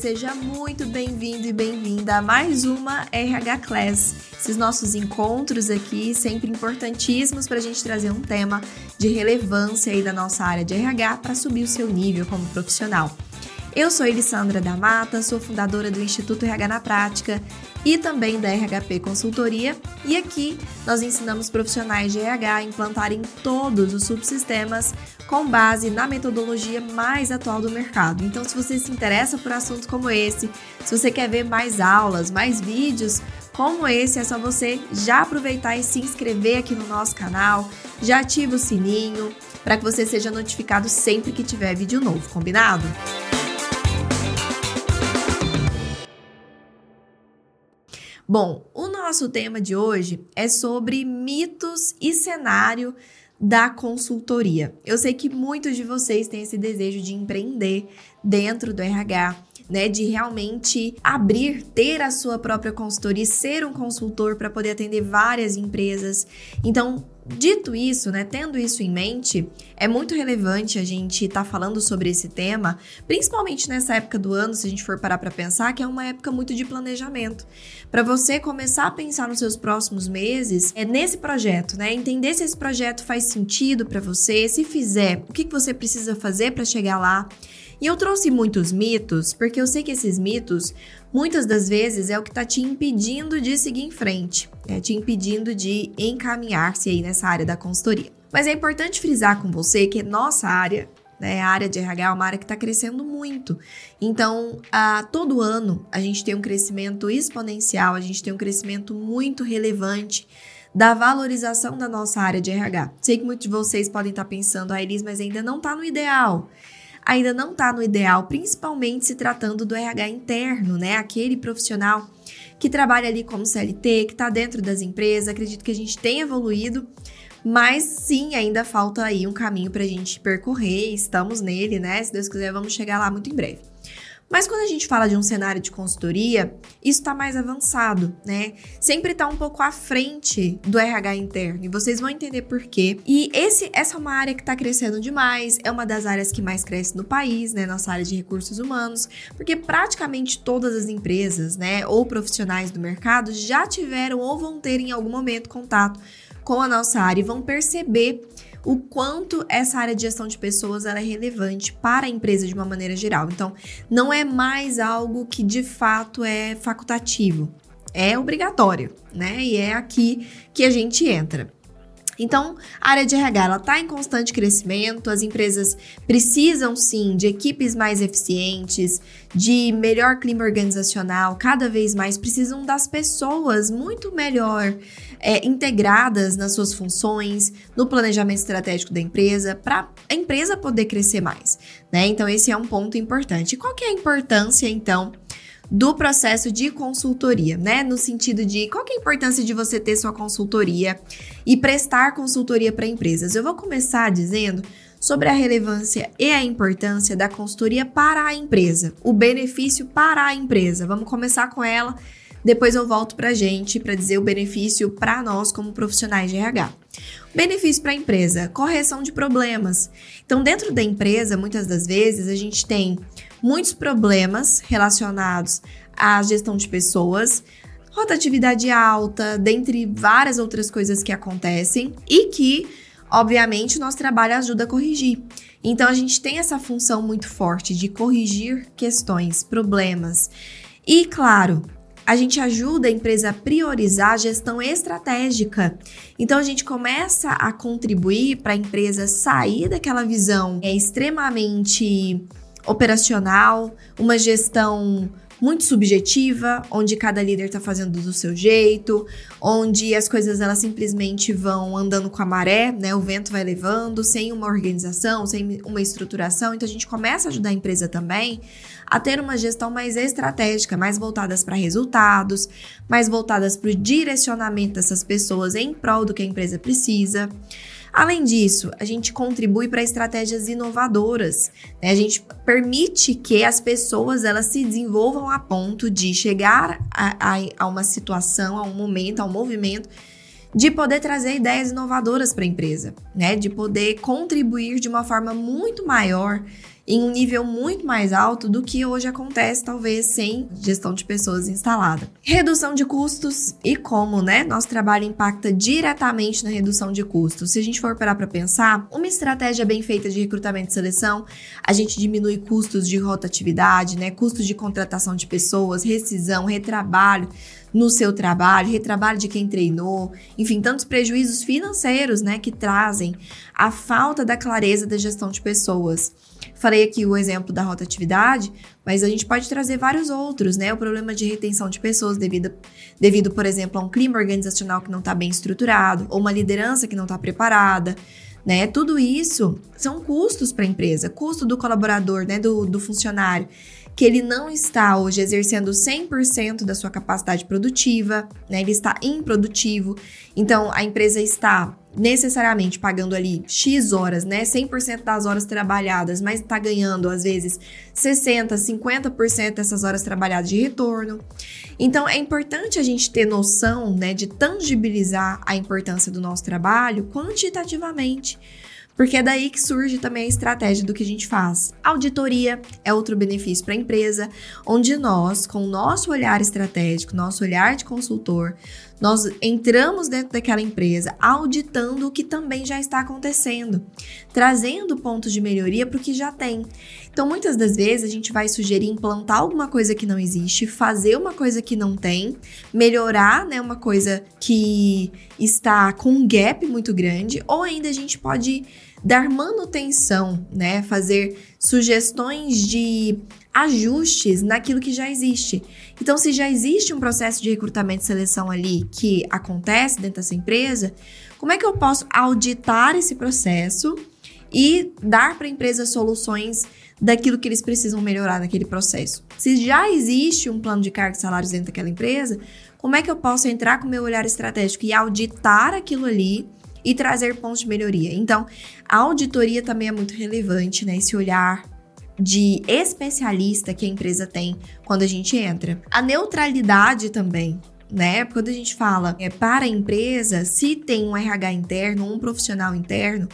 Seja muito bem-vindo e bem-vinda a mais uma RH Class. Esses nossos encontros aqui, sempre importantíssimos para a gente trazer um tema de relevância aí da nossa área de RH para subir o seu nível como profissional. Eu sou Elissandra da Mata, sou fundadora do Instituto RH na Prática e também da RHP Consultoria, e aqui nós ensinamos profissionais de RH a implantarem todos os subsistemas com base na metodologia mais atual do mercado. Então, se você se interessa por assuntos como esse, se você quer ver mais aulas, mais vídeos como esse, é só você já aproveitar e se inscrever aqui no nosso canal, já ativa o sininho para que você seja notificado sempre que tiver vídeo novo, combinado? Bom, o nosso tema de hoje é sobre mitos e cenário da consultoria. Eu sei que muitos de vocês têm esse desejo de empreender dentro do RH, né, de realmente abrir, ter a sua própria consultoria, ser um consultor para poder atender várias empresas. Então, Dito isso, né, tendo isso em mente, é muito relevante a gente estar tá falando sobre esse tema, principalmente nessa época do ano, se a gente for parar para pensar, que é uma época muito de planejamento. Para você começar a pensar nos seus próximos meses, é nesse projeto, né? Entender se esse projeto faz sentido para você, se fizer, o que, que você precisa fazer para chegar lá. E eu trouxe muitos mitos, porque eu sei que esses mitos, muitas das vezes, é o que está te impedindo de seguir em frente, é te impedindo de encaminhar-se aí nessa área da consultoria. Mas é importante frisar com você que nossa área, né, a área de RH é uma área que está crescendo muito. Então, a, todo ano a gente tem um crescimento exponencial, a gente tem um crescimento muito relevante da valorização da nossa área de RH. Sei que muitos de vocês podem estar tá pensando, ah, Elis, mas ainda não está no ideal ainda não está no ideal, principalmente se tratando do RH interno, né? Aquele profissional que trabalha ali como CLT, que está dentro das empresas. Acredito que a gente tem evoluído, mas sim, ainda falta aí um caminho para a gente percorrer. Estamos nele, né? Se Deus quiser, vamos chegar lá muito em breve. Mas quando a gente fala de um cenário de consultoria, isso está mais avançado, né? Sempre está um pouco à frente do RH interno e vocês vão entender por quê. E esse, essa é uma área que está crescendo demais, é uma das áreas que mais cresce no país, né? Nossa área de recursos humanos, porque praticamente todas as empresas, né, ou profissionais do mercado já tiveram ou vão ter em algum momento contato com a nossa área e vão perceber o quanto essa área de gestão de pessoas é relevante para a empresa de uma maneira geral. Então, não é mais algo que de fato é facultativo, é obrigatório, né? E é aqui que a gente entra. Então, a área de RH está em constante crescimento, as empresas precisam sim de equipes mais eficientes, de melhor clima organizacional, cada vez mais precisam das pessoas muito melhor é, integradas nas suas funções, no planejamento estratégico da empresa, para a empresa poder crescer mais. Né? Então, esse é um ponto importante. qual que é a importância, então? Do processo de consultoria, né? No sentido de qual é a importância de você ter sua consultoria e prestar consultoria para empresas. Eu vou começar dizendo sobre a relevância e a importância da consultoria para a empresa, o benefício para a empresa. Vamos começar com ela, depois eu volto para a gente para dizer o benefício para nós como profissionais de RH. Benefício para a empresa: correção de problemas. Então, dentro da empresa, muitas das vezes a gente tem muitos problemas relacionados à gestão de pessoas, rotatividade alta, dentre várias outras coisas que acontecem e que, obviamente, o nosso trabalho ajuda a corrigir. Então a gente tem essa função muito forte de corrigir questões, problemas. E claro, a gente ajuda a empresa a priorizar a gestão estratégica. Então a gente começa a contribuir para a empresa sair daquela visão é extremamente operacional, uma gestão muito subjetiva, onde cada líder está fazendo do seu jeito, onde as coisas elas simplesmente vão andando com a maré, né? O vento vai levando, sem uma organização, sem uma estruturação. Então a gente começa a ajudar a empresa também a ter uma gestão mais estratégica, mais voltadas para resultados, mais voltadas para o direcionamento dessas pessoas em prol do que a empresa precisa. Além disso, a gente contribui para estratégias inovadoras. Né? A gente permite que as pessoas elas se desenvolvam a ponto de chegar a, a, a uma situação, a um momento, a um movimento de poder trazer ideias inovadoras para a empresa, né? De poder contribuir de uma forma muito maior em um nível muito mais alto do que hoje acontece, talvez sem gestão de pessoas instalada. Redução de custos e como, né? Nosso trabalho impacta diretamente na redução de custos. Se a gente for parar para pensar, uma estratégia bem feita de recrutamento e seleção, a gente diminui custos de rotatividade, né? Custos de contratação de pessoas, rescisão, retrabalho no seu trabalho, retrabalho de quem treinou, enfim, tantos prejuízos financeiros, né, que trazem a falta da clareza da gestão de pessoas. Falei aqui o exemplo da rotatividade, mas a gente pode trazer vários outros, né? O problema de retenção de pessoas devido, devido por exemplo, a um clima organizacional que não está bem estruturado, ou uma liderança que não está preparada, né? Tudo isso são custos para a empresa, custo do colaborador, né? Do, do funcionário que ele não está hoje exercendo 100% da sua capacidade produtiva, né? Ele está improdutivo. Então, a empresa está necessariamente pagando ali X horas, né? 100% das horas trabalhadas, mas está ganhando às vezes 60, 50% dessas horas trabalhadas de retorno. Então é importante a gente ter noção, né, de tangibilizar a importância do nosso trabalho quantitativamente. Porque é daí que surge também a estratégia do que a gente faz. Auditoria é outro benefício para a empresa, onde nós, com o nosso olhar estratégico, nosso olhar de consultor, nós entramos dentro daquela empresa auditando o que também já está acontecendo, trazendo pontos de melhoria para o que já tem. Então, muitas das vezes a gente vai sugerir implantar alguma coisa que não existe, fazer uma coisa que não tem, melhorar, né, uma coisa que está com um gap muito grande, ou ainda a gente pode dar manutenção, né, fazer sugestões de ajustes naquilo que já existe. Então, se já existe um processo de recrutamento e seleção ali que acontece dentro dessa empresa, como é que eu posso auditar esse processo e dar para a empresa soluções daquilo que eles precisam melhorar naquele processo? Se já existe um plano de cargos e salários dentro daquela empresa, como é que eu posso entrar com meu olhar estratégico e auditar aquilo ali e trazer pontos de melhoria? Então, a auditoria também é muito relevante, né? Esse olhar de especialista que a empresa tem quando a gente entra. A neutralidade também. Né? Quando a gente fala é, para a empresa, se tem um RH interno, um profissional interno,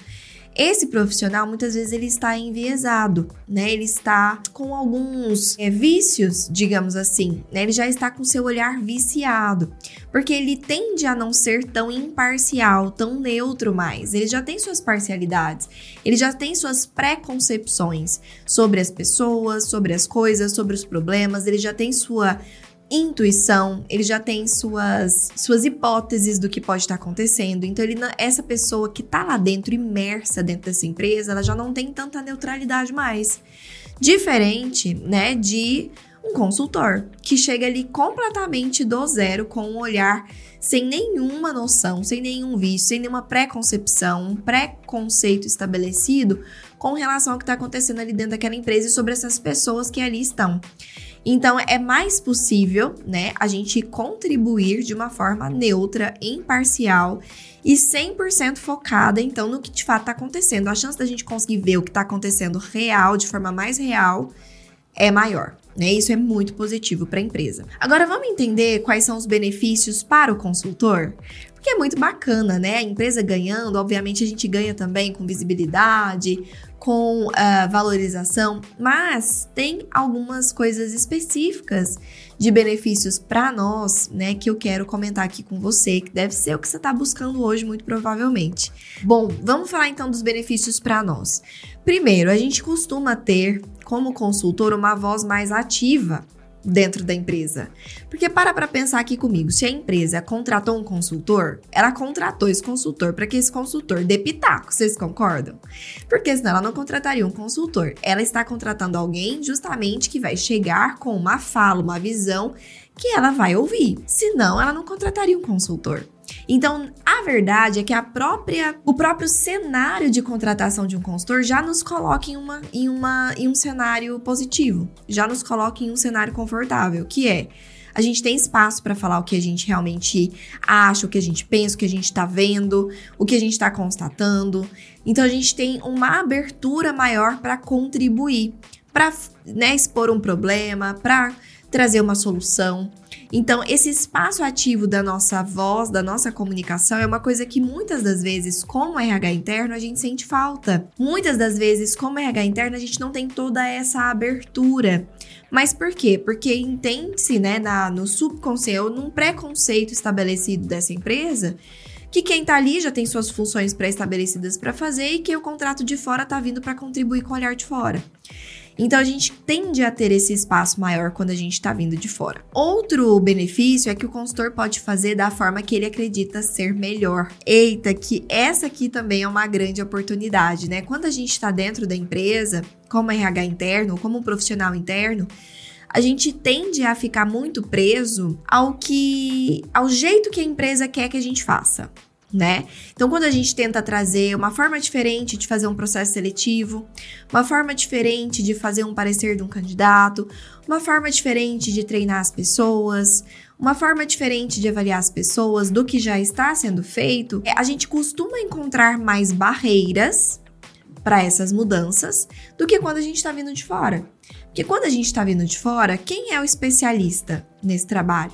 esse profissional, muitas vezes, ele está enviesado, né? Ele está com alguns é, vícios, digamos assim, né? Ele já está com seu olhar viciado, porque ele tende a não ser tão imparcial, tão neutro mais. Ele já tem suas parcialidades, ele já tem suas preconcepções sobre as pessoas, sobre as coisas, sobre os problemas, ele já tem sua intuição, ele já tem suas, suas hipóteses do que pode estar acontecendo. Então, ele, essa pessoa que está lá dentro, imersa dentro dessa empresa, ela já não tem tanta neutralidade mais. Diferente, né, de um consultor que chega ali completamente do zero com um olhar sem nenhuma noção, sem nenhum vício, sem nenhuma preconcepção, um preconceito estabelecido com relação ao que está acontecendo ali dentro daquela empresa e sobre essas pessoas que ali estão. Então é mais possível, né, a gente contribuir de uma forma neutra, imparcial e 100% focada então no que de fato está acontecendo. A chance da gente conseguir ver o que está acontecendo real, de forma mais real, é maior. Né? Isso é muito positivo para a empresa. Agora vamos entender quais são os benefícios para o consultor? Porque é muito bacana, né? A empresa ganhando, obviamente a gente ganha também com visibilidade, com uh, valorização, mas tem algumas coisas específicas de benefícios para nós, né, que eu quero comentar aqui com você, que deve ser o que você está buscando hoje, muito provavelmente. Bom, vamos falar então dos benefícios para nós. Primeiro, a gente costuma ter como consultor uma voz mais ativa dentro da empresa. Porque para para pensar aqui comigo, se a empresa contratou um consultor, ela contratou esse consultor para que esse consultor dê pitaco, vocês concordam? Porque senão ela não contrataria um consultor. Ela está contratando alguém justamente que vai chegar com uma fala, uma visão que ela vai ouvir. Senão, ela não contrataria um consultor. Então, a verdade é que a própria, o próprio cenário de contratação de um consultor já nos coloca em, uma, em, uma, em um cenário positivo, já nos coloca em um cenário confortável, que é a gente tem espaço para falar o que a gente realmente acha, o que a gente pensa, o que a gente está vendo, o que a gente está constatando. Então a gente tem uma abertura maior para contribuir, para né, expor um problema, para trazer uma solução. Então, esse espaço ativo da nossa voz, da nossa comunicação, é uma coisa que muitas das vezes, como RH interno, a gente sente falta. Muitas das vezes, como RH interno, a gente não tem toda essa abertura. Mas por quê? Porque entende-se, né, na, no subconceito, num preconceito estabelecido dessa empresa, que quem tá ali já tem suas funções pré-estabelecidas para fazer e que o contrato de fora tá vindo para contribuir com o olhar de fora. Então a gente tende a ter esse espaço maior quando a gente está vindo de fora. Outro benefício é que o consultor pode fazer da forma que ele acredita ser melhor. Eita, que essa aqui também é uma grande oportunidade, né? Quando a gente está dentro da empresa, como RH interno, como um profissional interno, a gente tende a ficar muito preso ao que ao jeito que a empresa quer que a gente faça né? Então, quando a gente tenta trazer uma forma diferente de fazer um processo seletivo, uma forma diferente de fazer um parecer de um candidato, uma forma diferente de treinar as pessoas, uma forma diferente de avaliar as pessoas do que já está sendo feito, é, a gente costuma encontrar mais barreiras para essas mudanças do que quando a gente está vindo de fora. Porque quando a gente está vindo de fora, quem é o especialista nesse trabalho?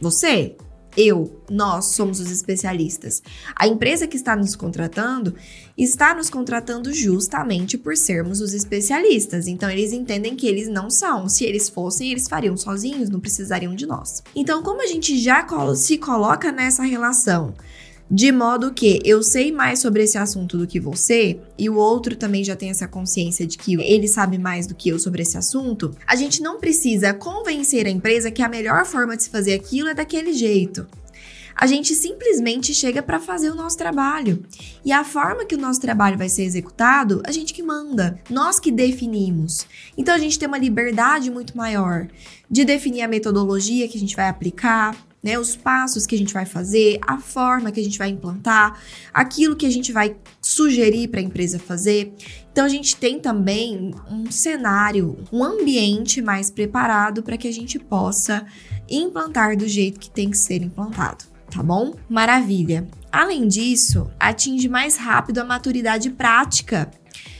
Você? Eu, nós somos os especialistas. A empresa que está nos contratando está nos contratando justamente por sermos os especialistas. Então eles entendem que eles não são. Se eles fossem, eles fariam sozinhos, não precisariam de nós. Então, como a gente já se coloca nessa relação de modo que eu sei mais sobre esse assunto do que você e o outro também já tem essa consciência de que ele sabe mais do que eu sobre esse assunto, a gente não precisa convencer a empresa que a melhor forma de se fazer aquilo é daquele jeito. A gente simplesmente chega para fazer o nosso trabalho. E a forma que o nosso trabalho vai ser executado, a gente que manda, nós que definimos. Então a gente tem uma liberdade muito maior de definir a metodologia que a gente vai aplicar, né, os passos que a gente vai fazer, a forma que a gente vai implantar, aquilo que a gente vai sugerir para a empresa fazer. Então a gente tem também um cenário, um ambiente mais preparado para que a gente possa implantar do jeito que tem que ser implantado, tá bom? Maravilha. Além disso, atinge mais rápido a maturidade prática.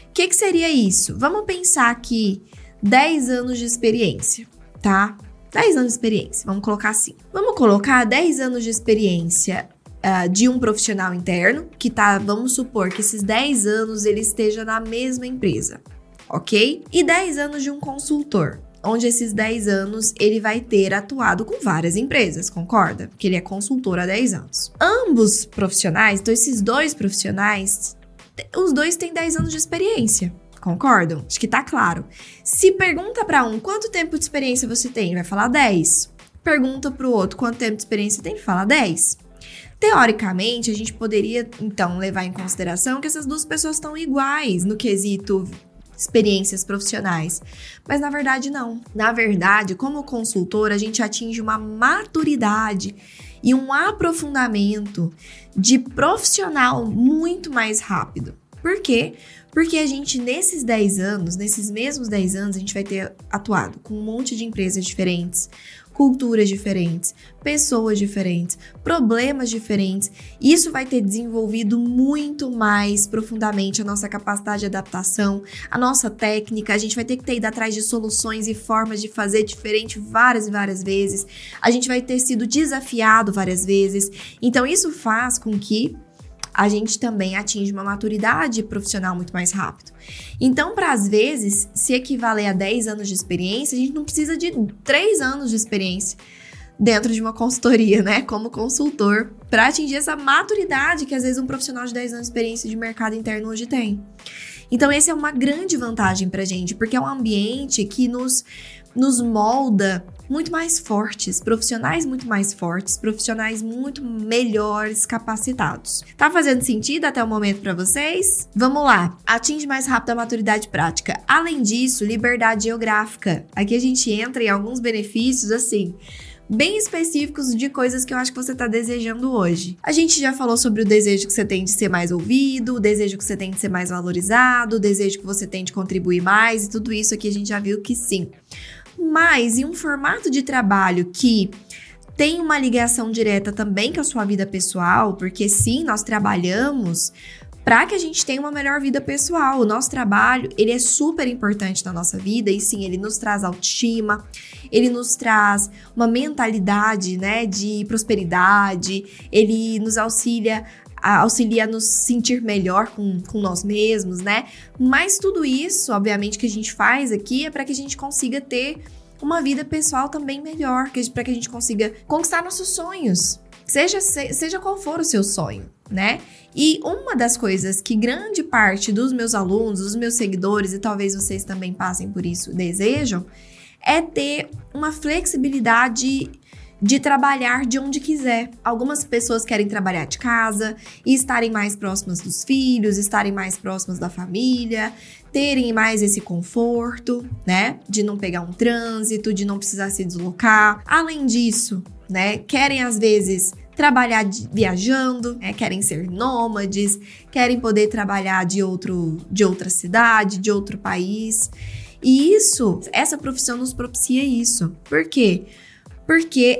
O que, que seria isso? Vamos pensar aqui 10 anos de experiência, tá? 10 anos de experiência, vamos colocar assim. Vamos colocar 10 anos de experiência uh, de um profissional interno, que tá, vamos supor que esses 10 anos ele esteja na mesma empresa, ok? E 10 anos de um consultor, onde esses 10 anos ele vai ter atuado com várias empresas, concorda? Porque ele é consultor há 10 anos. Ambos profissionais, então esses dois profissionais, os dois têm 10 anos de experiência. Concordam? Acho que tá claro. Se pergunta para um quanto tempo de experiência você tem, vai falar 10. Pergunta para o outro quanto tempo de experiência tem, fala 10. Teoricamente, a gente poderia então levar em consideração que essas duas pessoas estão iguais no quesito experiências profissionais. Mas na verdade, não. Na verdade, como consultor, a gente atinge uma maturidade e um aprofundamento de profissional muito mais rápido. Por quê? Porque a gente, nesses 10 anos, nesses mesmos 10 anos, a gente vai ter atuado com um monte de empresas diferentes, culturas diferentes, pessoas diferentes, problemas diferentes. Isso vai ter desenvolvido muito mais profundamente a nossa capacidade de adaptação, a nossa técnica. A gente vai ter que ter ido atrás de soluções e formas de fazer diferente várias e várias vezes. A gente vai ter sido desafiado várias vezes. Então, isso faz com que a gente também atinge uma maturidade profissional muito mais rápido. Então, para às vezes se equivaler a 10 anos de experiência, a gente não precisa de 3 anos de experiência dentro de uma consultoria, né, como consultor, para atingir essa maturidade que às vezes um profissional de 10 anos de experiência de mercado interno hoje tem. Então, essa é uma grande vantagem para gente, porque é um ambiente que nos nos molda muito mais fortes, profissionais muito mais fortes, profissionais muito melhores capacitados. Tá fazendo sentido até o momento para vocês? Vamos lá. Atinge mais rápido a maturidade prática. Além disso, liberdade geográfica. Aqui a gente entra em alguns benefícios assim bem específicos de coisas que eu acho que você está desejando hoje. A gente já falou sobre o desejo que você tem de ser mais ouvido, o desejo que você tem de ser mais valorizado, o desejo que você tem de contribuir mais, e tudo isso aqui a gente já viu que sim mas em um formato de trabalho que tem uma ligação direta também com a sua vida pessoal, porque sim, nós trabalhamos para que a gente tenha uma melhor vida pessoal. O nosso trabalho, ele é super importante na nossa vida e sim, ele nos traz autoestima, ele nos traz uma mentalidade, né, de prosperidade, ele nos auxilia auxilia a nos sentir melhor com, com nós mesmos, né? Mas tudo isso, obviamente, que a gente faz aqui é para que a gente consiga ter uma vida pessoal também melhor, para que a gente consiga conquistar nossos sonhos. Seja, seja qual for o seu sonho, né? E uma das coisas que grande parte dos meus alunos, dos meus seguidores, e talvez vocês também passem por isso, desejam, é ter uma flexibilidade de trabalhar de onde quiser. Algumas pessoas querem trabalhar de casa e estarem mais próximas dos filhos, estarem mais próximas da família, terem mais esse conforto, né? De não pegar um trânsito, de não precisar se deslocar. Além disso, né? Querem às vezes trabalhar de, viajando, né? querem ser nômades, querem poder trabalhar de outro de outra cidade, de outro país. E isso, essa profissão nos propicia isso. Por quê?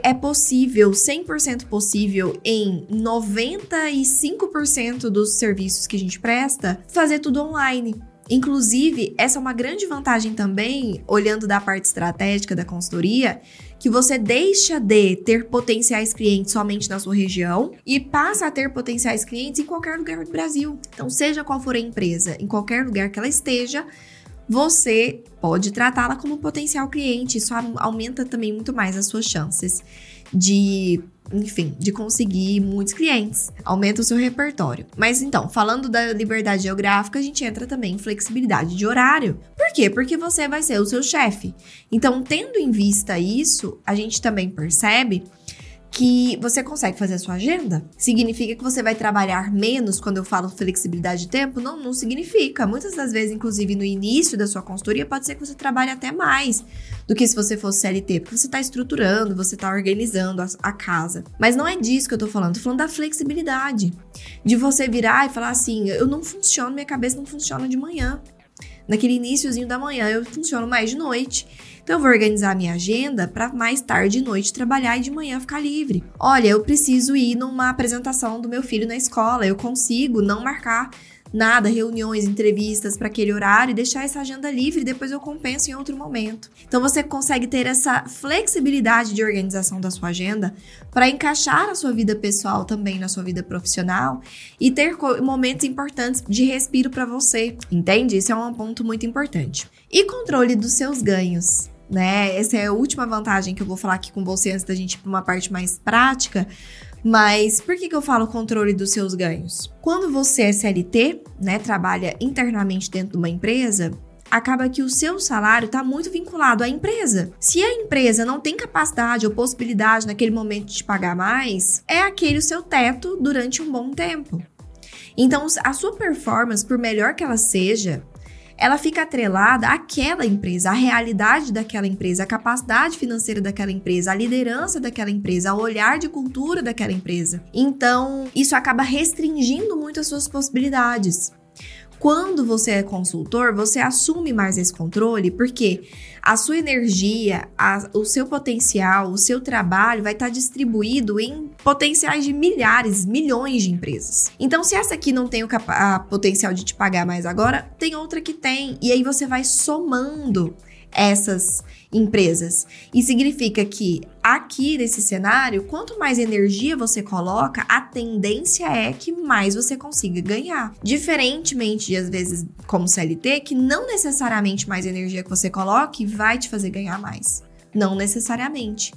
É possível, 100% possível, em 95% dos serviços que a gente presta, fazer tudo online. Inclusive, essa é uma grande vantagem também, olhando da parte estratégica da consultoria, que você deixa de ter potenciais clientes somente na sua região e passa a ter potenciais clientes em qualquer lugar do Brasil. Então, seja qual for a empresa, em qualquer lugar que ela esteja, você pode tratá-la como potencial cliente. Isso aumenta também muito mais as suas chances de, enfim, de conseguir muitos clientes. Aumenta o seu repertório. Mas então, falando da liberdade geográfica, a gente entra também em flexibilidade de horário. Por quê? Porque você vai ser o seu chefe. Então, tendo em vista isso, a gente também percebe que você consegue fazer a sua agenda. Significa que você vai trabalhar menos quando eu falo flexibilidade de tempo? Não, não significa. Muitas das vezes, inclusive no início da sua consultoria, pode ser que você trabalhe até mais do que se você fosse CLT, porque você está estruturando, você está organizando a, a, casa. Mas não é disso que eu tô falando, tô falando da flexibilidade. De você virar e falar assim: eu não funciono, minha cabeça não funciona de manhã. Naquele iníciozinho da manhã, eu funciono mais de noite. Então eu vou organizar minha agenda para mais tarde e noite trabalhar e de manhã ficar livre. Olha, eu preciso ir numa apresentação do meu filho na escola, eu consigo não marcar nada, reuniões, entrevistas para aquele horário e deixar essa agenda livre, depois eu compenso em outro momento. Então você consegue ter essa flexibilidade de organização da sua agenda para encaixar a sua vida pessoal também na sua vida profissional e ter momentos importantes de respiro para você, entende? Isso é um ponto muito importante. E controle dos seus ganhos né? Essa é a última vantagem que eu vou falar aqui com você antes da gente ir para uma parte mais prática. Mas por que, que eu falo controle dos seus ganhos? Quando você é CLT, né, trabalha internamente dentro de uma empresa, acaba que o seu salário está muito vinculado à empresa. Se a empresa não tem capacidade ou possibilidade naquele momento de pagar mais, é aquele o seu teto durante um bom tempo. Então, a sua performance, por melhor que ela seja, ela fica atrelada àquela empresa, à realidade daquela empresa, à capacidade financeira daquela empresa, à liderança daquela empresa, ao olhar de cultura daquela empresa. Então, isso acaba restringindo muito as suas possibilidades. Quando você é consultor, você assume mais esse controle, porque a sua energia, a, o seu potencial, o seu trabalho vai estar distribuído em potenciais de milhares, milhões de empresas. Então, se essa aqui não tem o potencial de te pagar mais agora, tem outra que tem. E aí você vai somando essas empresas. E significa que aqui nesse cenário, quanto mais energia você coloca, a tendência é que mais você consiga ganhar. Diferentemente de às vezes como CLT, que não necessariamente mais energia que você coloque vai te fazer ganhar mais. Não necessariamente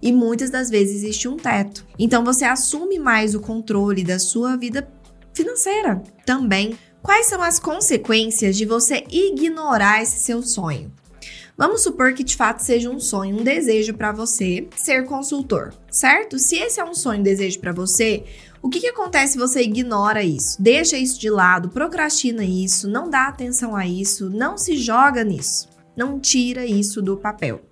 e muitas das vezes existe um teto. Então você assume mais o controle da sua vida financeira também. Quais são as consequências de você ignorar esse seu sonho? Vamos supor que de fato seja um sonho, um desejo para você ser consultor, certo? Se esse é um sonho, um desejo para você, o que, que acontece se você ignora isso? Deixa isso de lado, procrastina isso, não dá atenção a isso, não se joga nisso, não tira isso do papel.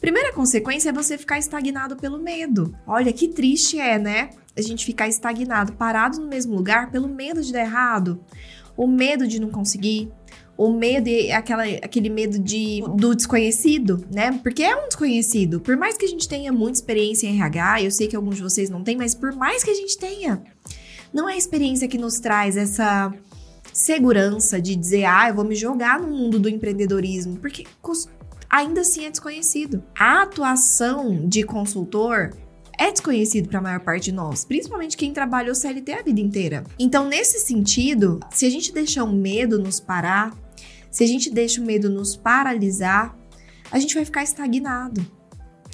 Primeira consequência é você ficar estagnado pelo medo. Olha que triste é, né? A gente ficar estagnado, parado no mesmo lugar pelo medo de dar errado, o medo de não conseguir, o medo é aquela, aquele medo de, do desconhecido, né? Porque é um desconhecido. Por mais que a gente tenha muita experiência em RH, eu sei que alguns de vocês não têm, mas por mais que a gente tenha, não é a experiência que nos traz essa segurança de dizer, ah, eu vou me jogar no mundo do empreendedorismo, porque ainda assim é desconhecido. A atuação de consultor é desconhecido para a maior parte de nós, principalmente quem trabalhou CLT a vida inteira. Então, nesse sentido, se a gente deixar o medo nos parar, se a gente deixa o medo nos paralisar, a gente vai ficar estagnado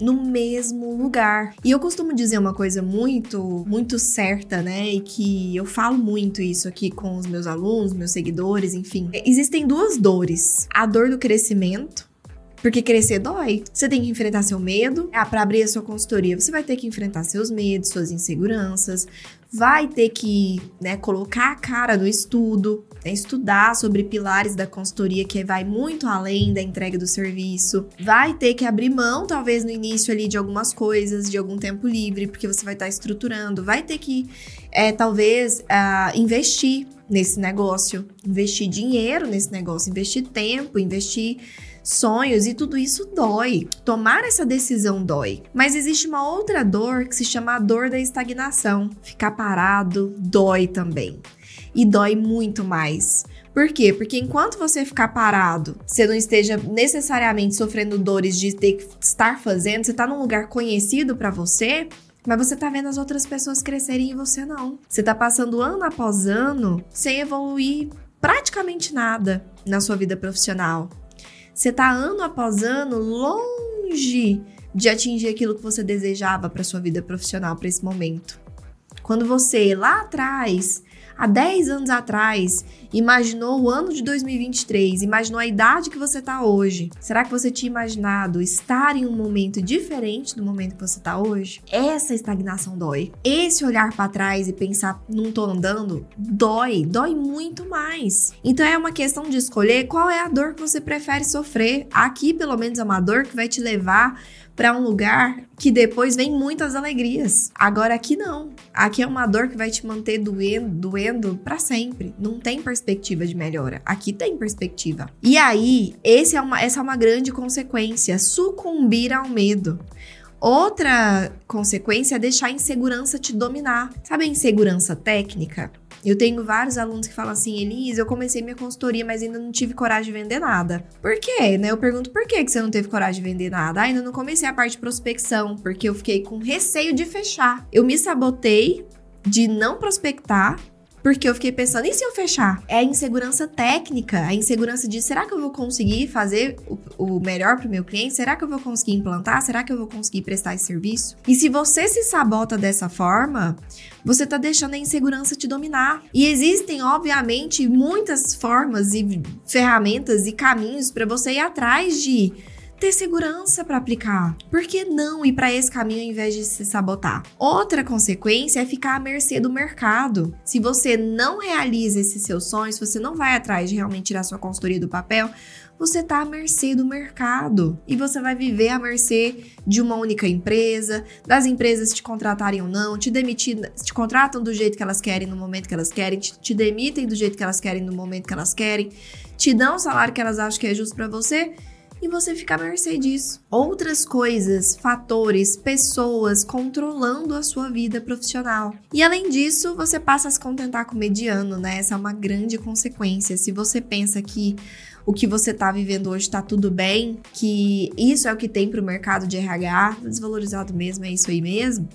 no mesmo lugar. E eu costumo dizer uma coisa muito, muito certa, né? E que eu falo muito isso aqui com os meus alunos, meus seguidores, enfim. Existem duas dores: a dor do crescimento porque crescer dói. Você tem que enfrentar seu medo. Ah, para abrir a sua consultoria, você vai ter que enfrentar seus medos, suas inseguranças, vai ter que né, colocar a cara no estudo, né, estudar sobre pilares da consultoria que vai muito além da entrega do serviço, vai ter que abrir mão, talvez no início ali, de algumas coisas, de algum tempo livre, porque você vai estar tá estruturando, vai ter que, é, talvez, uh, investir nesse negócio, investir dinheiro nesse negócio, investir tempo, investir sonhos e tudo isso dói. Tomar essa decisão dói. Mas existe uma outra dor que se chama a dor da estagnação. Ficar parado dói também. E dói muito mais. Por quê? Porque enquanto você ficar parado, você não esteja necessariamente sofrendo dores de ter que estar fazendo, você tá num lugar conhecido para você, mas você tá vendo as outras pessoas crescerem e você não. Você tá passando ano após ano sem evoluir praticamente nada na sua vida profissional. Você está ano após ano longe de atingir aquilo que você desejava para sua vida profissional para esse momento. Quando você lá atrás há 10 anos atrás, imaginou o ano de 2023, imaginou a idade que você está hoje, será que você tinha imaginado estar em um momento diferente do momento que você está hoje? Essa estagnação dói. Esse olhar para trás e pensar, não tô andando, dói, dói muito mais. Então é uma questão de escolher qual é a dor que você prefere sofrer. Aqui, pelo menos, é uma dor que vai te levar para um lugar que depois vem muitas alegrias. Agora aqui não. Aqui é uma dor que vai te manter doendo, doendo para sempre. Não tem perspectiva de melhora. Aqui tem perspectiva. E aí, é uma, essa é uma grande consequência, sucumbir ao medo. Outra consequência é deixar a insegurança te dominar. Sabe a insegurança técnica? Eu tenho vários alunos que falam assim, Elise, eu comecei minha consultoria, mas ainda não tive coragem de vender nada. Por quê? Né? Eu pergunto por que você não teve coragem de vender nada? Ah, ainda não comecei a parte de prospecção, porque eu fiquei com receio de fechar. Eu me sabotei de não prospectar porque eu fiquei pensando, e se eu fechar? É a insegurança técnica, a insegurança de será que eu vou conseguir fazer o, o melhor para o meu cliente? Será que eu vou conseguir implantar? Será que eu vou conseguir prestar esse serviço? E se você se sabota dessa forma, você está deixando a insegurança te dominar. E existem, obviamente, muitas formas e ferramentas e caminhos para você ir atrás de ter segurança para aplicar. Por que não ir para esse caminho ao invés de se sabotar? Outra consequência é ficar à mercê do mercado. Se você não realiza esses seus sonhos, você não vai atrás de realmente tirar sua consultoria do papel, você está à mercê do mercado e você vai viver à mercê de uma única empresa, das empresas te contratarem ou não, te demitir, te contratam do jeito que elas querem no momento que elas querem, te, te demitem do jeito que elas querem no momento que elas querem, te dão o salário que elas acham que é justo para você e você fica à mercê disso. Outras coisas, fatores, pessoas controlando a sua vida profissional. E além disso, você passa a se contentar com o mediano, né? Essa é uma grande consequência. Se você pensa que o que você está vivendo hoje está tudo bem, que isso é o que tem para o mercado de RH, desvalorizado mesmo, é isso aí mesmo.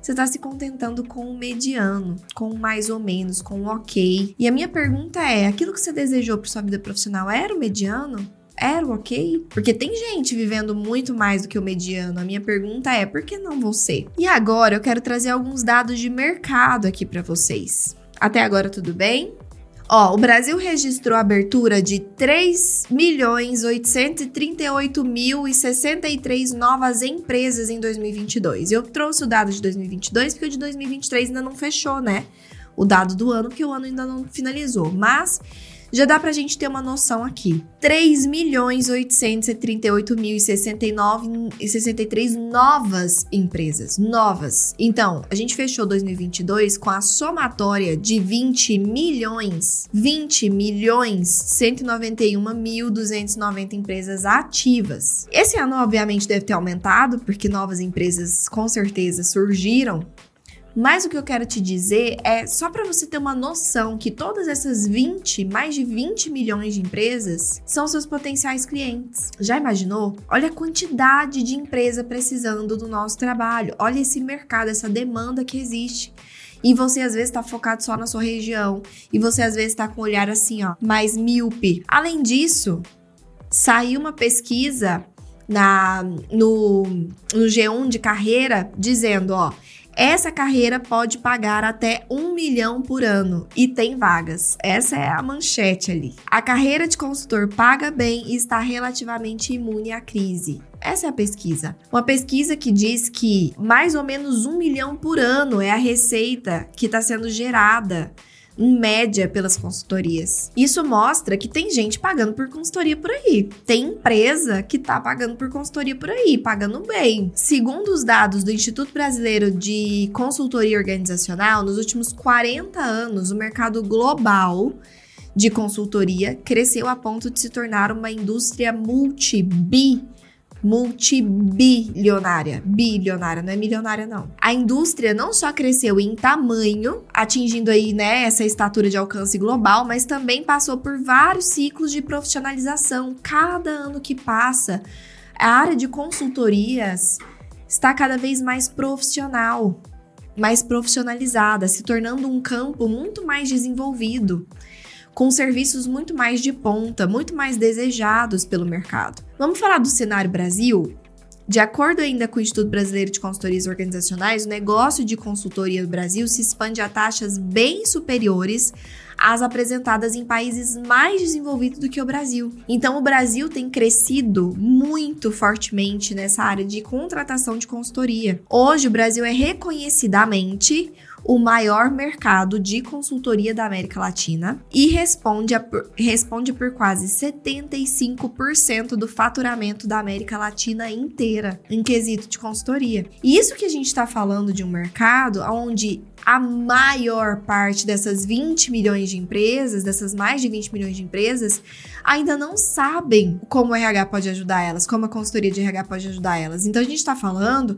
Você está se contentando com o mediano, com o mais ou menos, com o ok. E a minha pergunta é: aquilo que você desejou para sua vida profissional era o mediano? Era ok? Porque tem gente vivendo muito mais do que o mediano. A minha pergunta é: por que não você? E agora eu quero trazer alguns dados de mercado aqui para vocês. Até agora tudo bem? Ó, o Brasil registrou a abertura de 3.838.063 novas empresas em 2022. Eu trouxe o dado de 2022 porque o de 2023 ainda não fechou, né? O dado do ano, porque o ano ainda não finalizou. Mas já dá pra gente ter uma noção aqui. 3.838.063 novas empresas. Novas. Então, a gente fechou 2022 com a somatória de 20 milhões. 20 milhões 191.290 empresas ativas. Esse ano, obviamente, deve ter aumentado, porque novas empresas com certeza surgiram mas o que eu quero te dizer é só para você ter uma noção que todas essas 20, mais de 20 milhões de empresas são seus potenciais clientes. Já imaginou? Olha a quantidade de empresa precisando do nosso trabalho. Olha esse mercado, essa demanda que existe. E você às vezes está focado só na sua região. E você às vezes está com um olhar assim, ó, mais míope. Além disso, saiu uma pesquisa na no, no G1 de carreira dizendo, ó, essa carreira pode pagar até um milhão por ano e tem vagas. Essa é a manchete ali. A carreira de consultor paga bem e está relativamente imune à crise. Essa é a pesquisa. Uma pesquisa que diz que mais ou menos um milhão por ano é a receita que está sendo gerada em média pelas consultorias. Isso mostra que tem gente pagando por consultoria por aí. Tem empresa que tá pagando por consultoria por aí, pagando bem. Segundo os dados do Instituto Brasileiro de Consultoria Organizacional, nos últimos 40 anos, o mercado global de consultoria cresceu a ponto de se tornar uma indústria multi-bi multibilionária. Bilionária, não é milionária, não. A indústria não só cresceu em tamanho, atingindo aí, né, essa estatura de alcance global, mas também passou por vários ciclos de profissionalização. Cada ano que passa, a área de consultorias está cada vez mais profissional, mais profissionalizada, se tornando um campo muito mais desenvolvido com serviços muito mais de ponta, muito mais desejados pelo mercado. Vamos falar do cenário Brasil? De acordo ainda com o Instituto Brasileiro de Consultorias Organizacionais, o negócio de consultoria no Brasil se expande a taxas bem superiores às apresentadas em países mais desenvolvidos do que o Brasil. Então, o Brasil tem crescido muito fortemente nessa área de contratação de consultoria. Hoje, o Brasil é reconhecidamente o maior mercado de consultoria da América Latina e responde, a, responde por quase 75% do faturamento da América Latina inteira em quesito de consultoria. E isso que a gente está falando de um mercado onde a maior parte dessas 20 milhões de empresas, dessas mais de 20 milhões de empresas, ainda não sabem como o RH pode ajudar elas, como a consultoria de RH pode ajudar elas. Então a gente está falando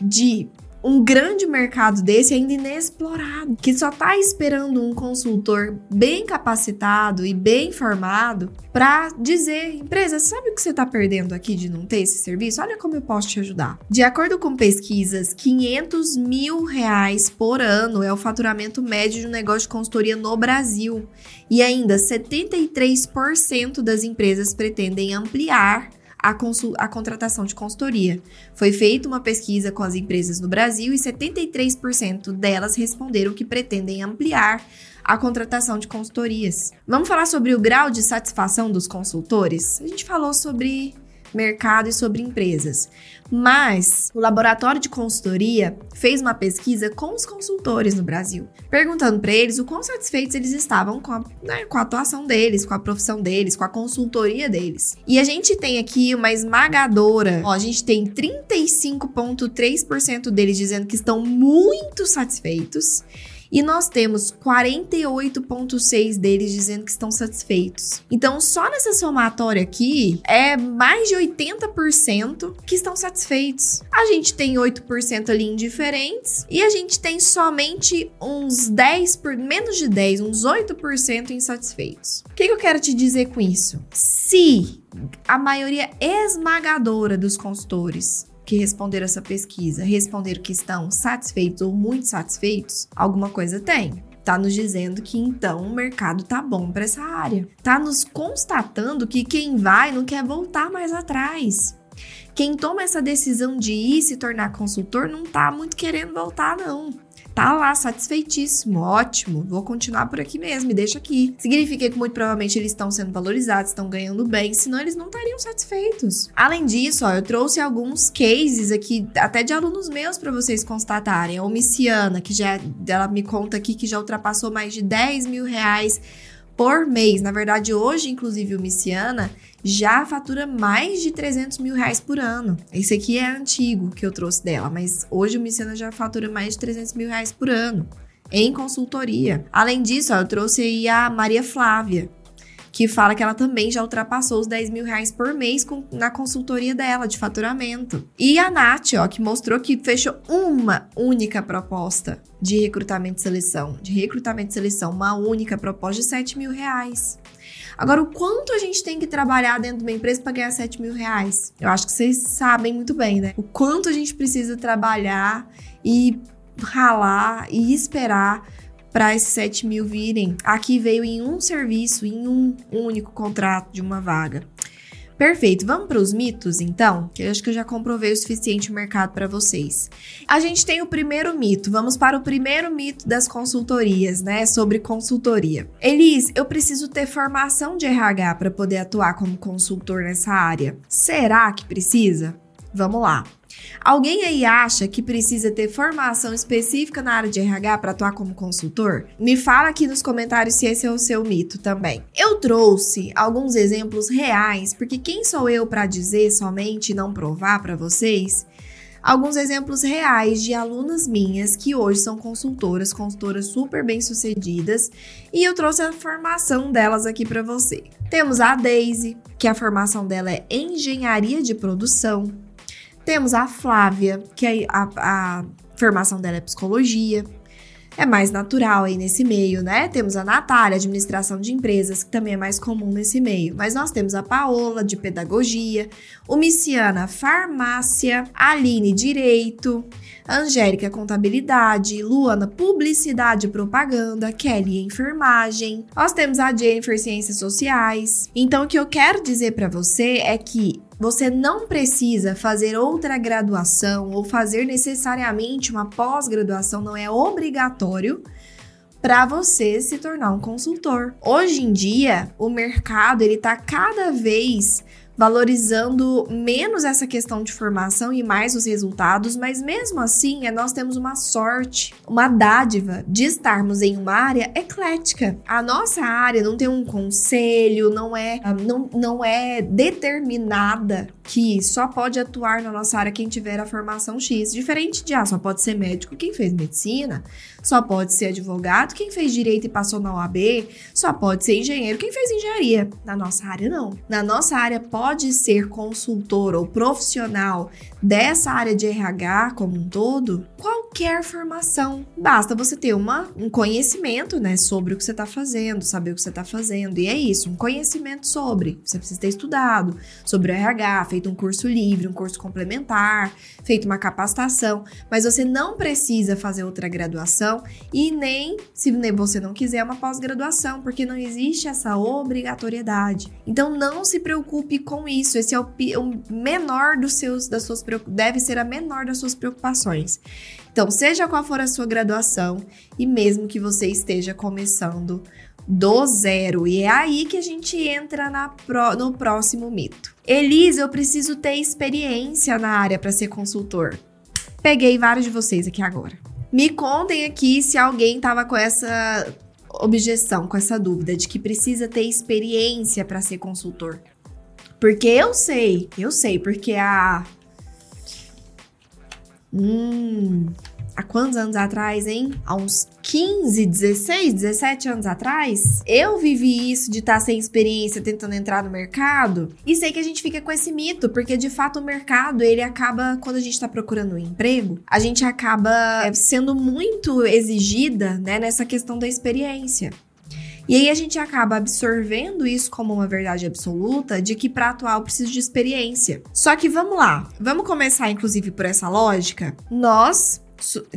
de um grande mercado desse ainda inexplorado, que só está esperando um consultor bem capacitado e bem formado para dizer, empresa, sabe o que você está perdendo aqui de não ter esse serviço? Olha como eu posso te ajudar. De acordo com pesquisas, 500 mil reais por ano é o faturamento médio de um negócio de consultoria no Brasil. E ainda 73% das empresas pretendem ampliar a, a contratação de consultoria. Foi feita uma pesquisa com as empresas no Brasil e 73% delas responderam que pretendem ampliar a contratação de consultorias. Vamos falar sobre o grau de satisfação dos consultores? A gente falou sobre mercado e sobre empresas. Mas o laboratório de consultoria fez uma pesquisa com os consultores no Brasil, perguntando para eles o quão satisfeitos eles estavam com a, né, com a atuação deles, com a profissão deles, com a consultoria deles. E a gente tem aqui uma esmagadora, ó, a gente tem 35,3% deles dizendo que estão muito satisfeitos e nós temos 48,6 deles dizendo que estão satisfeitos. Então, só nessa somatória aqui, é mais de 80% que estão satisfeitos. A gente tem 8% ali indiferentes e a gente tem somente uns 10, por menos de 10, uns 8% insatisfeitos. O que, que eu quero te dizer com isso? Se a maioria esmagadora dos consultores que responderam essa pesquisa responderam que estão satisfeitos ou muito satisfeitos, alguma coisa tem. Tá nos dizendo que então o mercado tá bom para essa área. Tá nos constatando que quem vai não quer voltar mais atrás. Quem toma essa decisão de ir se tornar consultor não tá muito querendo voltar, não tá lá satisfeitíssimo, ótimo, vou continuar por aqui mesmo, me deixa aqui. Significa que muito provavelmente eles estão sendo valorizados, estão ganhando bem, senão eles não estariam satisfeitos. Além disso, ó, eu trouxe alguns cases aqui, até de alunos meus, para vocês constatarem. A Omiciana, que já ela me conta aqui que já ultrapassou mais de 10 mil reais por mês. Na verdade, hoje, inclusive, o Miciana já fatura mais de 300 mil reais por ano. Esse aqui é antigo que eu trouxe dela, mas hoje o Miciana já fatura mais de 300 mil reais por ano em consultoria. Além disso, ó, eu trouxe aí a Maria Flávia, que fala que ela também já ultrapassou os 10 mil reais por mês com, na consultoria dela de faturamento. E a Nath, ó, que mostrou que fechou uma única proposta de recrutamento e seleção. De recrutamento e seleção, uma única proposta de 7 mil reais. Agora, o quanto a gente tem que trabalhar dentro de uma empresa para ganhar 7 mil reais? Eu acho que vocês sabem muito bem, né? O quanto a gente precisa trabalhar e ralar e esperar para esses 7 mil virem. Aqui veio em um serviço, em um único contrato de uma vaga. Perfeito, vamos para os mitos então, que eu acho que eu já comprovei o suficiente o mercado para vocês. A gente tem o primeiro mito, vamos para o primeiro mito das consultorias, né, sobre consultoria. Elis, eu preciso ter formação de RH para poder atuar como consultor nessa área. Será que precisa? Vamos lá. Alguém aí acha que precisa ter formação específica na área de RH para atuar como consultor? Me fala aqui nos comentários se esse é o seu mito também. Eu trouxe alguns exemplos reais, porque quem sou eu para dizer somente e não provar para vocês? Alguns exemplos reais de alunas minhas que hoje são consultoras, consultoras super bem-sucedidas, e eu trouxe a formação delas aqui para você. Temos a Daisy, que a formação dela é engenharia de produção. Temos a Flávia, que a, a, a formação dela é psicologia. É mais natural aí nesse meio, né? Temos a Natália, administração de empresas, que também é mais comum nesse meio. Mas nós temos a Paola, de pedagogia, o Miciana, farmácia, Aline, direito, Angélica, contabilidade, Luana, publicidade e propaganda, Kelly, enfermagem. Nós temos a Jennifer, ciências sociais. Então, o que eu quero dizer para você é que você não precisa fazer outra graduação ou fazer necessariamente uma pós-graduação, não é obrigatório para você se tornar um consultor. Hoje em dia, o mercado ele tá cada vez valorizando menos essa questão de formação e mais os resultados, mas mesmo assim, é, nós temos uma sorte, uma dádiva de estarmos em uma área eclética. A nossa área não tem um conselho, não é, ah, não, não é determinada que só pode atuar na nossa área quem tiver a formação X. Diferente de, ah, só pode ser médico quem fez medicina, só pode ser advogado quem fez direito e passou na OAB, só pode ser engenheiro quem fez engenharia. Na nossa área, não. Na nossa área, pode ser consultor ou profissional dessa área de RH como um todo, qualquer formação. Basta você ter uma, um conhecimento né, sobre o que você está fazendo, saber o que você está fazendo. E é isso, um conhecimento sobre. Você precisa ter estudado sobre o RH, feito um curso livre, um curso complementar, feito uma capacitação. Mas você não precisa fazer outra graduação e nem, se você não quiser, uma pós-graduação, porque não existe essa obrigatoriedade. Então não se preocupe com isso. Esse é o, o menor dos seus, das suas deve ser a menor das suas preocupações. Então, seja qual for a sua graduação e mesmo que você esteja começando do zero. E é aí que a gente entra na pro, no próximo mito. Elisa, eu preciso ter experiência na área para ser consultor. Peguei vários de vocês aqui agora. Me contem aqui se alguém tava com essa objeção, com essa dúvida de que precisa ter experiência para ser consultor. Porque eu sei, eu sei, porque a. Hum. Há quantos anos atrás, hein? Há uns 15, 16, 17 anos atrás, eu vivi isso de estar tá sem experiência tentando entrar no mercado. E sei que a gente fica com esse mito, porque de fato o mercado, ele acaba, quando a gente está procurando um emprego, a gente acaba é, sendo muito exigida, né, nessa questão da experiência. E aí a gente acaba absorvendo isso como uma verdade absoluta de que para atuar eu preciso de experiência. Só que vamos lá, vamos começar inclusive por essa lógica. Nós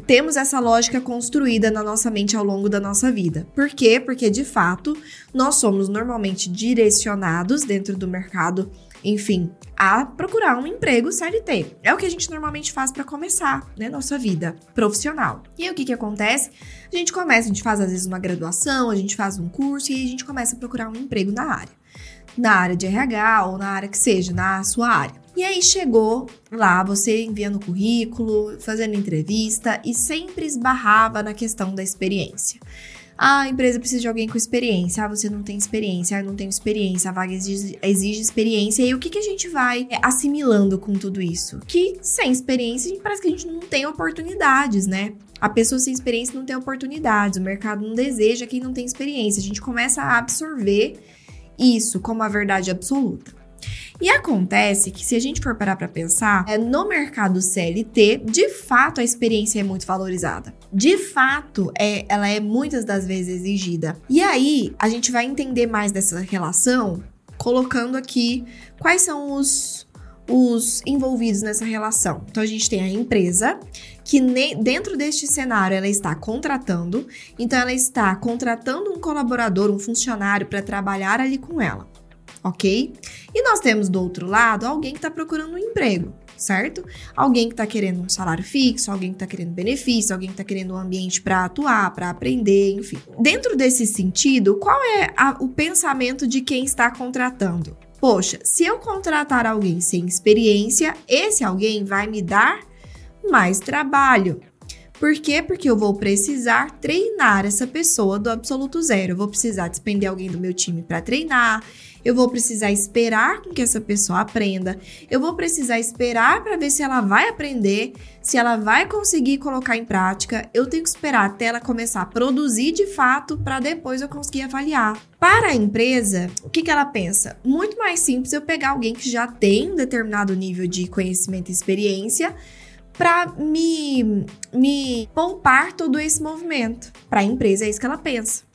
temos essa lógica construída na nossa mente ao longo da nossa vida. Por quê? Porque de fato nós somos normalmente direcionados dentro do mercado enfim, a procurar um emprego CLT. É o que a gente normalmente faz para começar, né, nossa vida profissional. E aí, o que que acontece? A gente começa, a gente faz às vezes uma graduação, a gente faz um curso e a gente começa a procurar um emprego na área. Na área de RH ou na área que seja, na sua área. E aí chegou lá, você enviando currículo, fazendo entrevista e sempre esbarrava na questão da experiência. Ah, a empresa precisa de alguém com experiência. Ah, você não tem experiência. Ah, eu não tenho experiência. A vaga exige, exige experiência. E o que, que a gente vai é, assimilando com tudo isso? Que sem experiência, parece que a gente não tem oportunidades, né? A pessoa sem experiência não tem oportunidades. O mercado não deseja quem não tem experiência. A gente começa a absorver isso como a verdade absoluta. E acontece que se a gente for parar para pensar, é, no mercado CLT, de fato a experiência é muito valorizada. De fato, é, ela é muitas das vezes exigida. E aí, a gente vai entender mais dessa relação colocando aqui quais são os os envolvidos nessa relação. Então a gente tem a empresa que dentro deste cenário ela está contratando, então ela está contratando um colaborador, um funcionário para trabalhar ali com ela ok? E nós temos do outro lado alguém que está procurando um emprego, certo? Alguém que está querendo um salário fixo, alguém que está querendo benefício, alguém que está querendo um ambiente para atuar, para aprender, enfim. Dentro desse sentido, qual é a, o pensamento de quem está contratando? Poxa, se eu contratar alguém sem experiência, esse alguém vai me dar mais trabalho. Por quê? Porque eu vou precisar treinar essa pessoa do absoluto zero. Eu vou precisar despender alguém do meu time para treinar. Eu vou precisar esperar com que essa pessoa aprenda. Eu vou precisar esperar para ver se ela vai aprender, se ela vai conseguir colocar em prática. Eu tenho que esperar até ela começar a produzir de fato para depois eu conseguir avaliar. Para a empresa, o que, que ela pensa? Muito mais simples eu pegar alguém que já tem um determinado nível de conhecimento e experiência para me, me poupar todo esse movimento. Para a empresa é isso que ela pensa.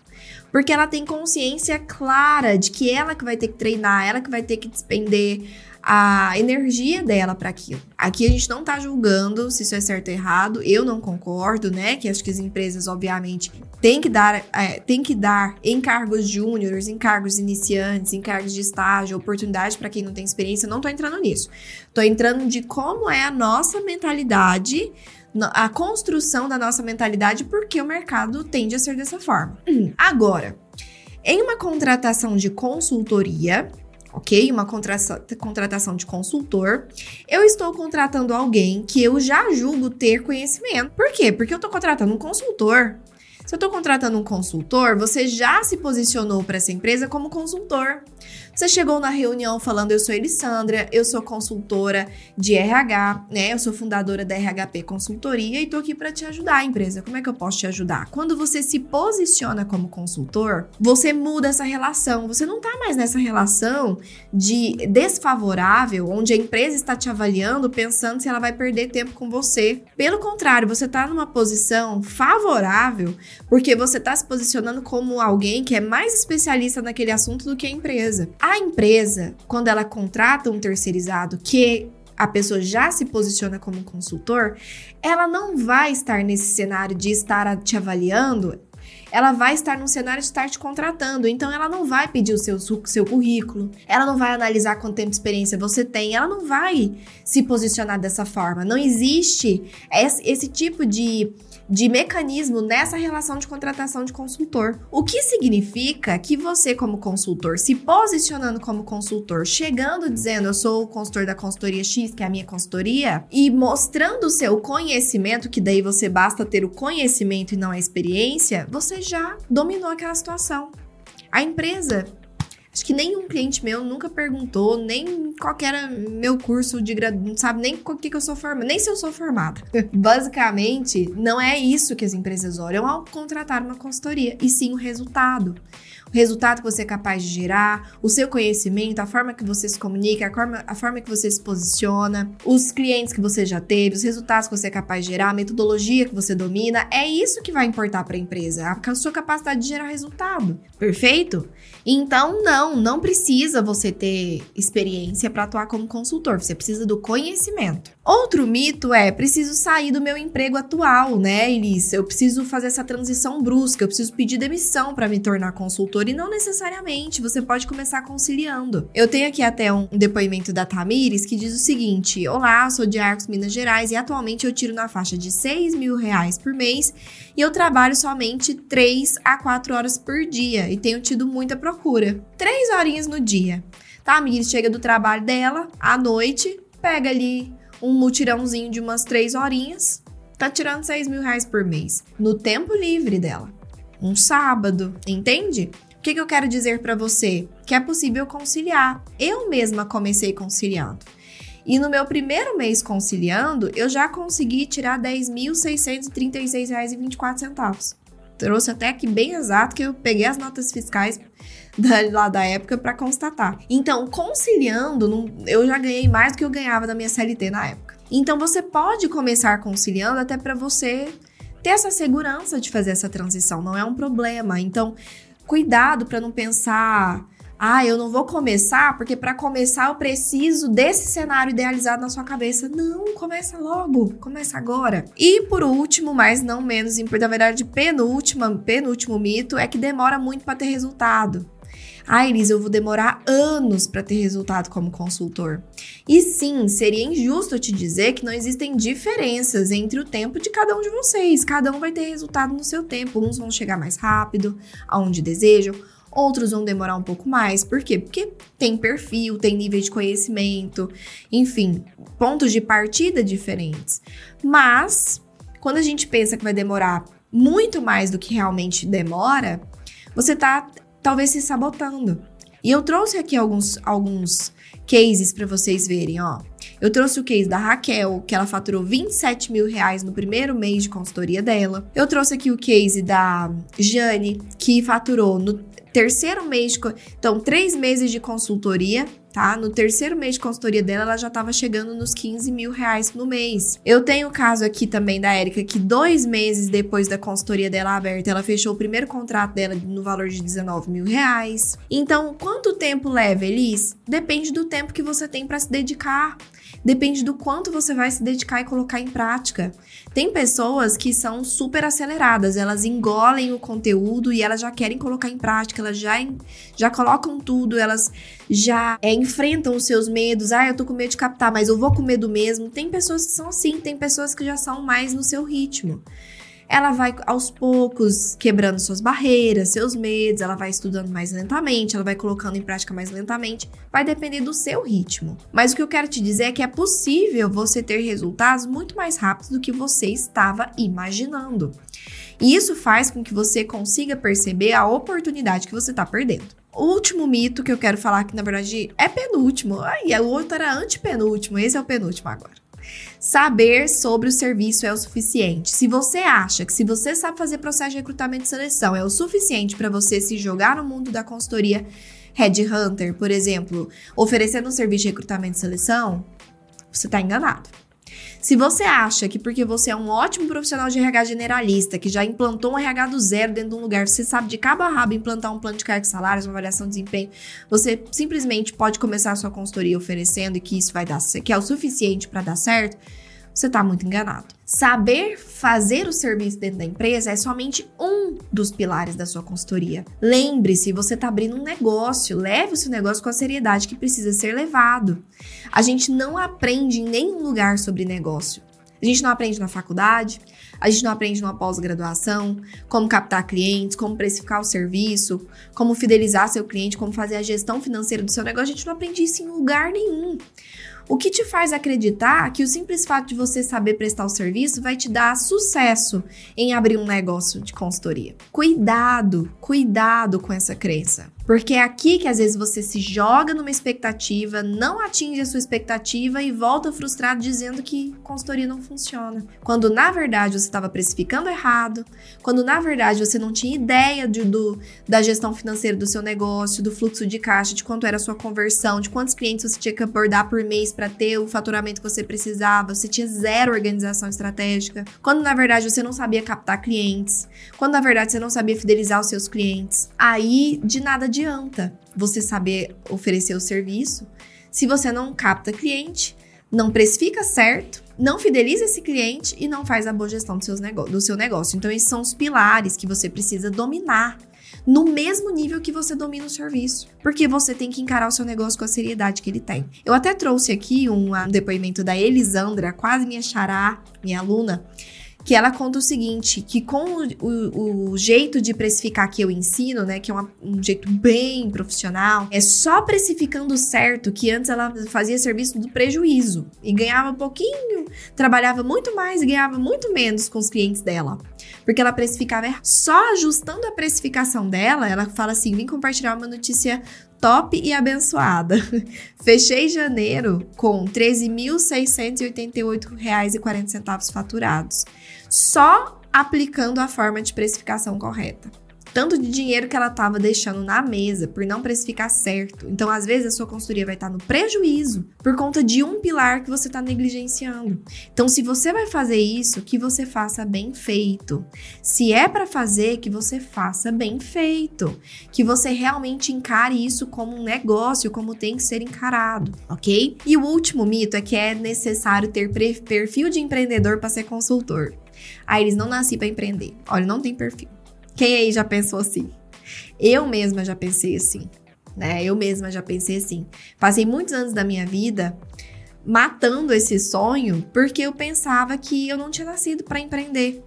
Porque ela tem consciência clara de que ela que vai ter que treinar, ela que vai ter que despender a energia dela para aquilo. Aqui a gente não tá julgando se isso é certo ou errado, eu não concordo, né? Que acho que as empresas, obviamente, têm que dar, é, têm que dar encargos júniores, encargos iniciantes, encargos de estágio, oportunidade para quem não tem experiência. Não tô entrando nisso. Tô entrando de como é a nossa mentalidade a construção da nossa mentalidade porque o mercado tende a ser dessa forma. Agora, em uma contratação de consultoria, ok? Uma contratação de consultor. Eu estou contratando alguém que eu já julgo ter conhecimento. Por quê? Porque eu estou contratando um consultor. Se eu estou contratando um consultor, você já se posicionou para essa empresa como consultor. Você chegou na reunião falando: Eu sou Elissandra, eu sou consultora de RH, né? Eu sou fundadora da RHP Consultoria e tô aqui para te ajudar, empresa. Como é que eu posso te ajudar? Quando você se posiciona como consultor, você muda essa relação. Você não tá mais nessa relação de desfavorável, onde a empresa está te avaliando pensando se ela vai perder tempo com você. Pelo contrário, você tá numa posição favorável porque você tá se posicionando como alguém que é mais especialista naquele assunto do que a empresa. A empresa, quando ela contrata um terceirizado que a pessoa já se posiciona como consultor, ela não vai estar nesse cenário de estar te avaliando, ela vai estar num cenário de estar te contratando. Então, ela não vai pedir o seu, seu currículo, ela não vai analisar quanto tempo de experiência você tem, ela não vai se posicionar dessa forma. Não existe esse, esse tipo de de mecanismo nessa relação de contratação de consultor. O que significa que você, como consultor, se posicionando como consultor, chegando dizendo eu sou o consultor da consultoria X, que é a minha consultoria, e mostrando o seu conhecimento, que daí você basta ter o conhecimento e não a experiência, você já dominou aquela situação. A empresa Acho que nenhum cliente meu nunca perguntou nem qual era meu curso de graduação, não sabe nem o que, que eu sou formada, nem se eu sou formada. Basicamente, não é isso que as empresas olham ao contratar uma consultoria, e sim o resultado resultado que você é capaz de gerar, o seu conhecimento, a forma que você se comunica, a forma, a forma que você se posiciona, os clientes que você já teve, os resultados que você é capaz de gerar, a metodologia que você domina, é isso que vai importar para a empresa, a sua capacidade de gerar resultado. Perfeito? Então, não, não precisa você ter experiência para atuar como consultor, você precisa do conhecimento. Outro mito é: preciso sair do meu emprego atual, né, Elis? Eu preciso fazer essa transição brusca, eu preciso pedir demissão para me tornar consultor. E não necessariamente, você pode começar conciliando. Eu tenho aqui até um depoimento da Tamires que diz o seguinte: Olá, sou de Arcos, Minas Gerais, e atualmente eu tiro na faixa de 6 mil reais por mês e eu trabalho somente 3 a 4 horas por dia e tenho tido muita procura. 3 horinhas no dia. A chega do trabalho dela à noite, pega ali um mutirãozinho de umas três horinhas, tá tirando 6 mil reais por mês. No tempo livre dela. Um sábado, entende? O que, que eu quero dizer para você? Que é possível conciliar. Eu mesma comecei conciliando. E no meu primeiro mês conciliando, eu já consegui tirar R$ 10.636,24. Trouxe até aqui bem exato que eu peguei as notas fiscais da, lá da época para constatar. Então, conciliando, eu já ganhei mais do que eu ganhava da minha CLT na época. Então, você pode começar conciliando até para você ter essa segurança de fazer essa transição, não é um problema. Então, cuidado para não pensar ah, eu não vou começar porque para começar eu preciso desse cenário idealizado na sua cabeça. Não, começa logo, começa agora. E por último, mas não menos importante, na verdade, penúltima, penúltimo mito é que demora muito para ter resultado. Ah, Iris, eu vou demorar anos para ter resultado como consultor. E sim, seria injusto te dizer que não existem diferenças entre o tempo de cada um de vocês. Cada um vai ter resultado no seu tempo. Uns vão chegar mais rápido, aonde desejam, outros vão demorar um pouco mais. Por quê? Porque tem perfil, tem nível de conhecimento, enfim, pontos de partida diferentes. Mas, quando a gente pensa que vai demorar muito mais do que realmente demora, você tá talvez se sabotando. E eu trouxe aqui alguns, alguns cases para vocês verem, ó. Eu trouxe o case da Raquel, que ela faturou 27 mil reais no primeiro mês de consultoria dela. Eu trouxe aqui o case da Jane, que faturou no terceiro mês de. Então, três meses de consultoria, tá? No terceiro mês de consultoria dela, ela já estava chegando nos 15 mil reais no mês. Eu tenho o caso aqui também da Érica, que dois meses depois da consultoria dela aberta, ela fechou o primeiro contrato dela no valor de 19 mil reais. Então, quanto tempo leva, Elis? Depende do tempo que você tem para se dedicar. Depende do quanto você vai se dedicar e colocar em prática. Tem pessoas que são super aceleradas, elas engolem o conteúdo e elas já querem colocar em prática, elas já, já colocam tudo, elas já é, enfrentam os seus medos. Ah, eu tô com medo de captar, mas eu vou com medo mesmo. Tem pessoas que são assim, tem pessoas que já são mais no seu ritmo ela vai aos poucos quebrando suas barreiras, seus medos, ela vai estudando mais lentamente, ela vai colocando em prática mais lentamente, vai depender do seu ritmo. Mas o que eu quero te dizer é que é possível você ter resultados muito mais rápidos do que você estava imaginando. E isso faz com que você consiga perceber a oportunidade que você está perdendo. O último mito que eu quero falar, que na verdade é penúltimo, ai, o outro era antepenúltimo, esse é o penúltimo agora. Saber sobre o serviço é o suficiente. Se você acha que se você sabe fazer processo de recrutamento e seleção é o suficiente para você se jogar no mundo da consultoria Headhunter, por exemplo, oferecendo um serviço de recrutamento e seleção, você está enganado. Se você acha que porque você é um ótimo profissional de RH generalista, que já implantou um RH do zero dentro de um lugar, você sabe de cabo a rabo implantar um plano de cargos salários, uma avaliação de desempenho, você simplesmente pode começar a sua consultoria oferecendo e que isso vai dar, que é o suficiente para dar certo, você está muito enganado. Saber fazer o serviço dentro da empresa é somente um dos pilares da sua consultoria. Lembre-se, você está abrindo um negócio, leve o seu negócio com a seriedade que precisa ser levado. A gente não aprende em nenhum lugar sobre negócio. A gente não aprende na faculdade, a gente não aprende numa pós-graduação, como captar clientes, como precificar o serviço, como fidelizar seu cliente, como fazer a gestão financeira do seu negócio. A gente não aprende isso em lugar nenhum. O que te faz acreditar que o simples fato de você saber prestar o serviço vai te dar sucesso em abrir um negócio de consultoria? Cuidado, cuidado com essa crença. Porque é aqui que às vezes você se joga numa expectativa, não atinge a sua expectativa e volta frustrado dizendo que consultoria não funciona. Quando na verdade você estava precificando errado, quando na verdade você não tinha ideia de, do, da gestão financeira do seu negócio, do fluxo de caixa, de quanto era a sua conversão, de quantos clientes você tinha que abordar por mês para ter o faturamento que você precisava, você tinha zero organização estratégica. Quando na verdade você não sabia captar clientes, quando na verdade você não sabia fidelizar os seus clientes. Aí de nada adianta você saber oferecer o serviço se você não capta cliente, não precifica certo, não fideliza esse cliente e não faz a boa gestão do, seus do seu negócio. Então, esses são os pilares que você precisa dominar no mesmo nível que você domina o serviço, porque você tem que encarar o seu negócio com a seriedade que ele tem. Eu até trouxe aqui um, um depoimento da Elisandra, quase minha xará, minha aluna, que ela conta o seguinte, que com o, o, o, jeito de precificar que eu ensino, né, que é uma, um jeito bem profissional, é só precificando certo que antes ela fazia serviço do prejuízo e ganhava pouquinho, trabalhava muito mais e ganhava muito menos com os clientes dela. Porque ela precificava só ajustando a precificação dela, ela fala assim: vim compartilhar uma notícia top e abençoada. Fechei janeiro com R$ 13.688,40 faturados, só aplicando a forma de precificação correta tanto de dinheiro que ela estava deixando na mesa por não precificar certo. Então, às vezes, a sua consultoria vai estar no prejuízo por conta de um pilar que você está negligenciando. Então, se você vai fazer isso, que você faça bem feito. Se é para fazer, que você faça bem feito. Que você realmente encare isso como um negócio, como tem que ser encarado, ok? E o último mito é que é necessário ter perfil de empreendedor para ser consultor. Ah, eles não nasci para empreender. Olha, não tem perfil. Quem aí já pensou assim? Eu mesma já pensei assim, né? Eu mesma já pensei assim. Passei muitos anos da minha vida matando esse sonho porque eu pensava que eu não tinha nascido para empreender.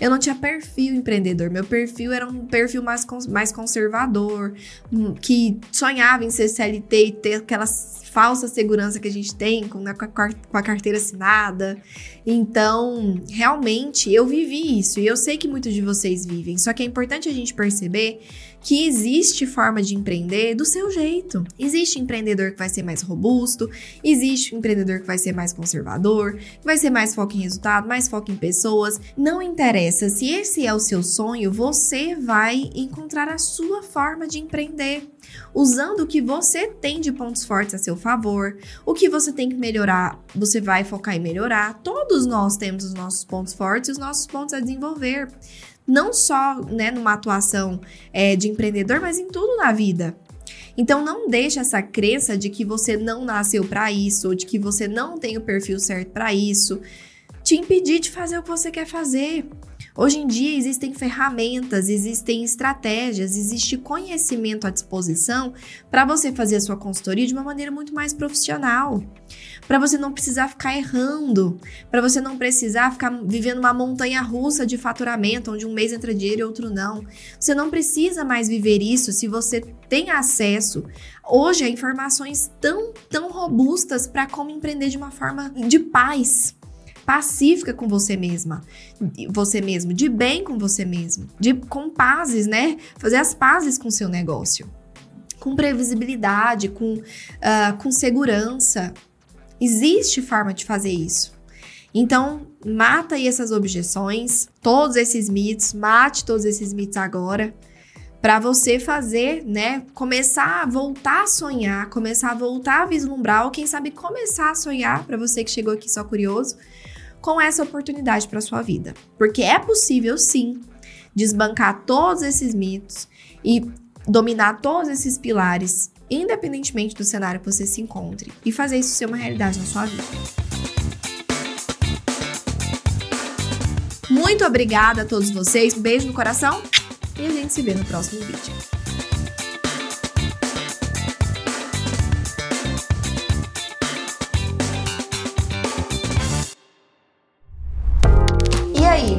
Eu não tinha perfil empreendedor. Meu perfil era um perfil mais, mais conservador, hum, que sonhava em ser CLT e ter aquela falsa segurança que a gente tem com, né, com a carteira assinada. Então, realmente, eu vivi isso e eu sei que muitos de vocês vivem. Só que é importante a gente perceber que existe forma de empreender do seu jeito. Existe empreendedor que vai ser mais robusto, existe empreendedor que vai ser mais conservador, que vai ser mais foco em resultado, mais foco em pessoas. Não interessa se esse é o seu sonho, você vai encontrar a sua forma de empreender usando o que você tem de pontos fortes a seu favor, o que você tem que melhorar, você vai focar em melhorar. Todos nós temos os nossos pontos fortes e os nossos pontos a desenvolver não só né, numa atuação é, de empreendedor, mas em tudo na vida. Então não deixe essa crença de que você não nasceu para isso, ou de que você não tem o perfil certo para isso, te impedir de fazer o que você quer fazer. Hoje em dia existem ferramentas, existem estratégias, existe conhecimento à disposição para você fazer a sua consultoria de uma maneira muito mais profissional. Para você não precisar ficar errando, para você não precisar ficar vivendo uma montanha russa de faturamento, onde um mês entra dinheiro e outro não. Você não precisa mais viver isso se você tem acesso. Hoje a informações tão, tão robustas para como empreender de uma forma de paz pacífica com você mesma, você mesmo, de bem com você mesmo, de com pazes, né? Fazer as pazes com o seu negócio, com previsibilidade, com, uh, com segurança, Existe forma de fazer isso. Então, mata aí essas objeções, todos esses mitos, mate todos esses mitos agora, para você fazer, né, começar a voltar a sonhar, começar a voltar a vislumbrar, ou quem sabe começar a sonhar, para você que chegou aqui só curioso, com essa oportunidade para sua vida. Porque é possível sim desbancar todos esses mitos e dominar todos esses pilares independentemente do cenário que você se encontre, e fazer isso ser uma realidade na sua vida. Muito obrigada a todos vocês, um beijo no coração e a gente se vê no próximo vídeo.